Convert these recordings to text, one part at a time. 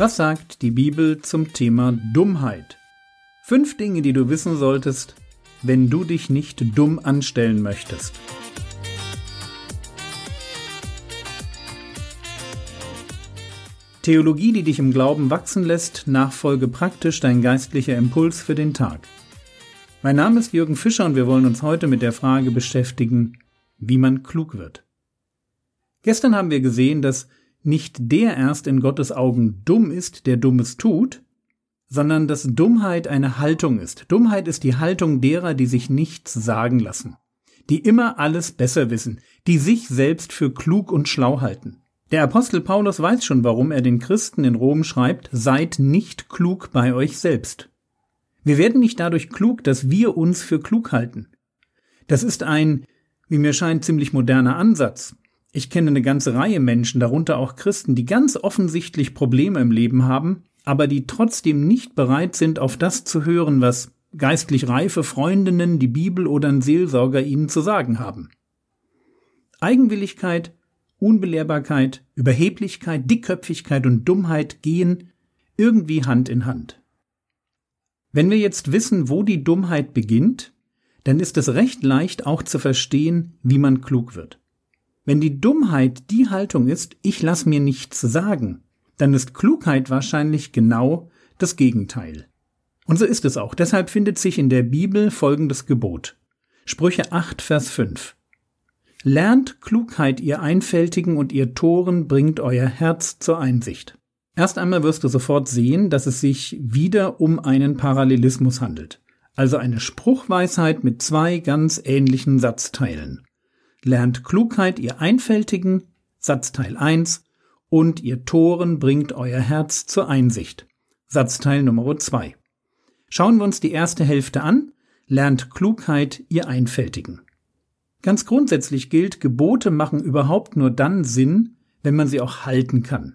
Was sagt die Bibel zum Thema Dummheit? Fünf Dinge, die du wissen solltest, wenn du dich nicht dumm anstellen möchtest. Theologie, die dich im Glauben wachsen lässt, nachfolge praktisch dein geistlicher Impuls für den Tag. Mein Name ist Jürgen Fischer und wir wollen uns heute mit der Frage beschäftigen, wie man klug wird. Gestern haben wir gesehen, dass nicht der erst in Gottes Augen dumm ist, der Dummes tut, sondern dass Dummheit eine Haltung ist. Dummheit ist die Haltung derer, die sich nichts sagen lassen, die immer alles besser wissen, die sich selbst für klug und schlau halten. Der Apostel Paulus weiß schon, warum er den Christen in Rom schreibt, seid nicht klug bei euch selbst. Wir werden nicht dadurch klug, dass wir uns für klug halten. Das ist ein, wie mir scheint, ziemlich moderner Ansatz. Ich kenne eine ganze Reihe Menschen, darunter auch Christen, die ganz offensichtlich Probleme im Leben haben, aber die trotzdem nicht bereit sind, auf das zu hören, was geistlich reife Freundinnen, die Bibel oder ein Seelsorger ihnen zu sagen haben. Eigenwilligkeit Unbelehrbarkeit, Überheblichkeit, Dickköpfigkeit und Dummheit gehen irgendwie Hand in Hand. Wenn wir jetzt wissen, wo die Dummheit beginnt, dann ist es recht leicht auch zu verstehen, wie man klug wird. Wenn die Dummheit die Haltung ist, ich lass mir nichts sagen, dann ist Klugheit wahrscheinlich genau das Gegenteil. Und so ist es auch. Deshalb findet sich in der Bibel folgendes Gebot. Sprüche 8, Vers 5. Lernt Klugheit, ihr Einfältigen, und ihr Toren bringt euer Herz zur Einsicht. Erst einmal wirst du sofort sehen, dass es sich wieder um einen Parallelismus handelt, also eine Spruchweisheit mit zwei ganz ähnlichen Satzteilen. Lernt Klugheit, ihr Einfältigen, Satzteil 1, und ihr Toren bringt euer Herz zur Einsicht. Satzteil Nummer 2. Schauen wir uns die erste Hälfte an. Lernt Klugheit, ihr Einfältigen. Ganz grundsätzlich gilt, Gebote machen überhaupt nur dann Sinn, wenn man sie auch halten kann.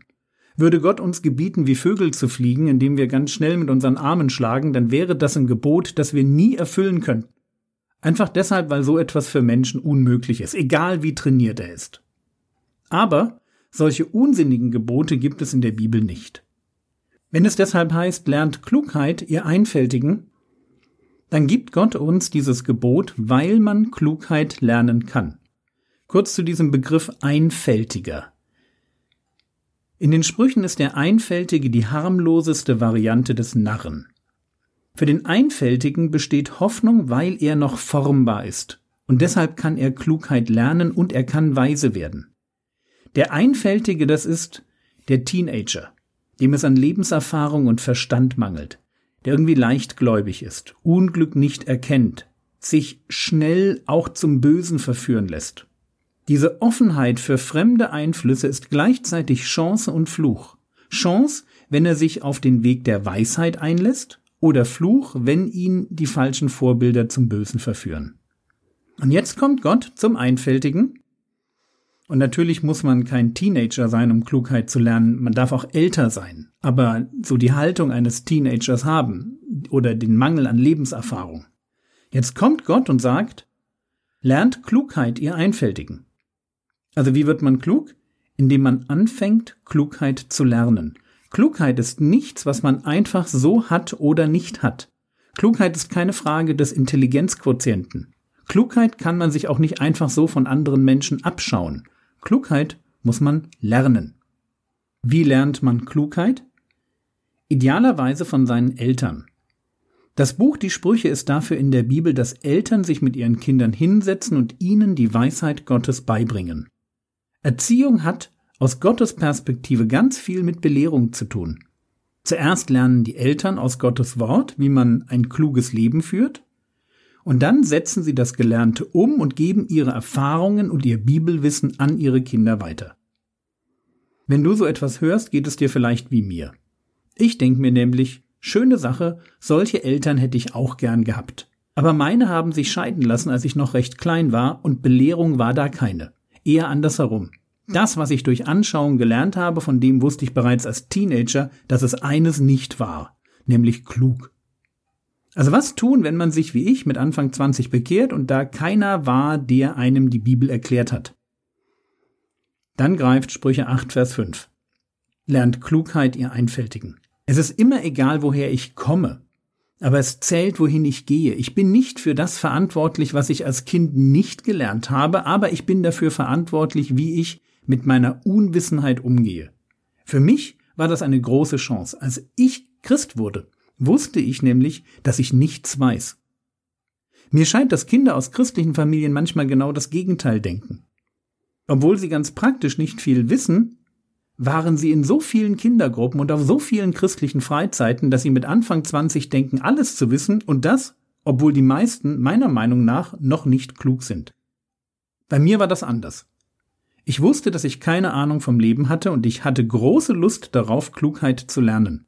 Würde Gott uns gebieten, wie Vögel zu fliegen, indem wir ganz schnell mit unseren Armen schlagen, dann wäre das ein Gebot, das wir nie erfüllen können. Einfach deshalb, weil so etwas für Menschen unmöglich ist, egal wie trainiert er ist. Aber solche unsinnigen Gebote gibt es in der Bibel nicht. Wenn es deshalb heißt, lernt Klugheit, ihr Einfältigen, dann gibt Gott uns dieses Gebot, weil man Klugheit lernen kann. Kurz zu diesem Begriff Einfältiger. In den Sprüchen ist der Einfältige die harmloseste Variante des Narren. Für den Einfältigen besteht Hoffnung, weil er noch formbar ist, und deshalb kann er Klugheit lernen und er kann weise werden. Der Einfältige, das ist der Teenager, dem es an Lebenserfahrung und Verstand mangelt der irgendwie leichtgläubig ist, Unglück nicht erkennt, sich schnell auch zum Bösen verführen lässt. Diese Offenheit für fremde Einflüsse ist gleichzeitig Chance und Fluch. Chance, wenn er sich auf den Weg der Weisheit einlässt, oder Fluch, wenn ihn die falschen Vorbilder zum Bösen verführen. Und jetzt kommt Gott zum Einfältigen und natürlich muss man kein Teenager sein, um Klugheit zu lernen. Man darf auch älter sein. Aber so die Haltung eines Teenagers haben oder den Mangel an Lebenserfahrung. Jetzt kommt Gott und sagt, lernt Klugheit, ihr Einfältigen. Also wie wird man klug? Indem man anfängt, Klugheit zu lernen. Klugheit ist nichts, was man einfach so hat oder nicht hat. Klugheit ist keine Frage des Intelligenzquotienten. Klugheit kann man sich auch nicht einfach so von anderen Menschen abschauen. Klugheit muss man lernen. Wie lernt man Klugheit? Idealerweise von seinen Eltern. Das Buch Die Sprüche ist dafür in der Bibel, dass Eltern sich mit ihren Kindern hinsetzen und ihnen die Weisheit Gottes beibringen. Erziehung hat aus Gottes Perspektive ganz viel mit Belehrung zu tun. Zuerst lernen die Eltern aus Gottes Wort, wie man ein kluges Leben führt, und dann setzen sie das Gelernte um und geben ihre Erfahrungen und ihr Bibelwissen an ihre Kinder weiter. Wenn du so etwas hörst, geht es dir vielleicht wie mir. Ich denke mir nämlich, schöne Sache, solche Eltern hätte ich auch gern gehabt. Aber meine haben sich scheiden lassen, als ich noch recht klein war, und Belehrung war da keine. Eher andersherum. Das, was ich durch Anschauung gelernt habe, von dem wusste ich bereits als Teenager, dass es eines nicht war, nämlich klug. Also was tun, wenn man sich wie ich mit Anfang 20 bekehrt und da keiner war, der einem die Bibel erklärt hat? Dann greift Sprüche 8, Vers 5. lernt Klugheit ihr Einfältigen. Es ist immer egal, woher ich komme, aber es zählt, wohin ich gehe. Ich bin nicht für das verantwortlich, was ich als Kind nicht gelernt habe, aber ich bin dafür verantwortlich, wie ich mit meiner Unwissenheit umgehe. Für mich war das eine große Chance. Als ich Christ wurde, wusste ich nämlich, dass ich nichts weiß. Mir scheint, dass Kinder aus christlichen Familien manchmal genau das Gegenteil denken. Obwohl sie ganz praktisch nicht viel wissen, waren sie in so vielen Kindergruppen und auf so vielen christlichen Freizeiten, dass sie mit Anfang 20 denken, alles zu wissen und das, obwohl die meisten meiner Meinung nach noch nicht klug sind. Bei mir war das anders. Ich wusste, dass ich keine Ahnung vom Leben hatte und ich hatte große Lust darauf, Klugheit zu lernen.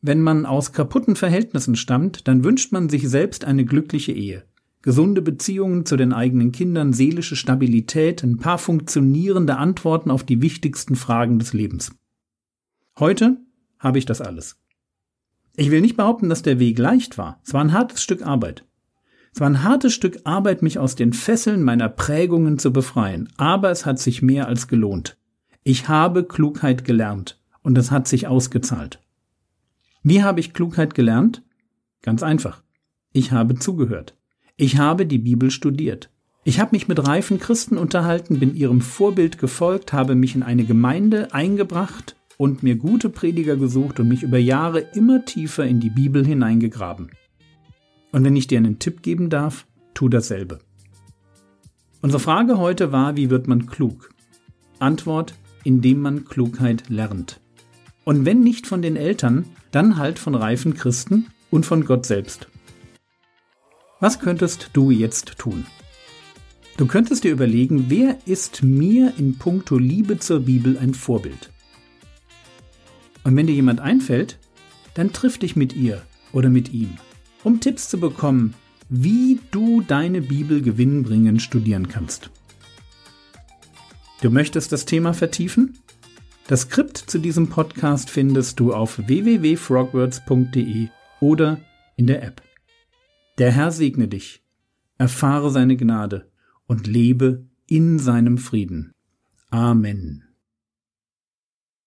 Wenn man aus kaputten Verhältnissen stammt, dann wünscht man sich selbst eine glückliche Ehe gesunde Beziehungen zu den eigenen Kindern, seelische Stabilität, ein paar funktionierende Antworten auf die wichtigsten Fragen des Lebens. Heute habe ich das alles. Ich will nicht behaupten, dass der Weg leicht war. Es war ein hartes Stück Arbeit. Es war ein hartes Stück Arbeit, mich aus den Fesseln meiner Prägungen zu befreien, aber es hat sich mehr als gelohnt. Ich habe Klugheit gelernt und es hat sich ausgezahlt. Wie habe ich Klugheit gelernt? Ganz einfach. Ich habe zugehört. Ich habe die Bibel studiert. Ich habe mich mit reifen Christen unterhalten, bin ihrem Vorbild gefolgt, habe mich in eine Gemeinde eingebracht und mir gute Prediger gesucht und mich über Jahre immer tiefer in die Bibel hineingegraben. Und wenn ich dir einen Tipp geben darf, tu dasselbe. Unsere Frage heute war, wie wird man klug? Antwort, indem man Klugheit lernt. Und wenn nicht von den Eltern, dann halt von reifen Christen und von Gott selbst. Was könntest du jetzt tun? Du könntest dir überlegen, wer ist mir in puncto Liebe zur Bibel ein Vorbild? Und wenn dir jemand einfällt, dann triff dich mit ihr oder mit ihm, um Tipps zu bekommen, wie du deine Bibel gewinnbringend studieren kannst. Du möchtest das Thema vertiefen? Das Skript zu diesem Podcast findest du auf www.frogwords.de oder in der App. Der Herr segne dich, erfahre seine Gnade und lebe in seinem Frieden. Amen.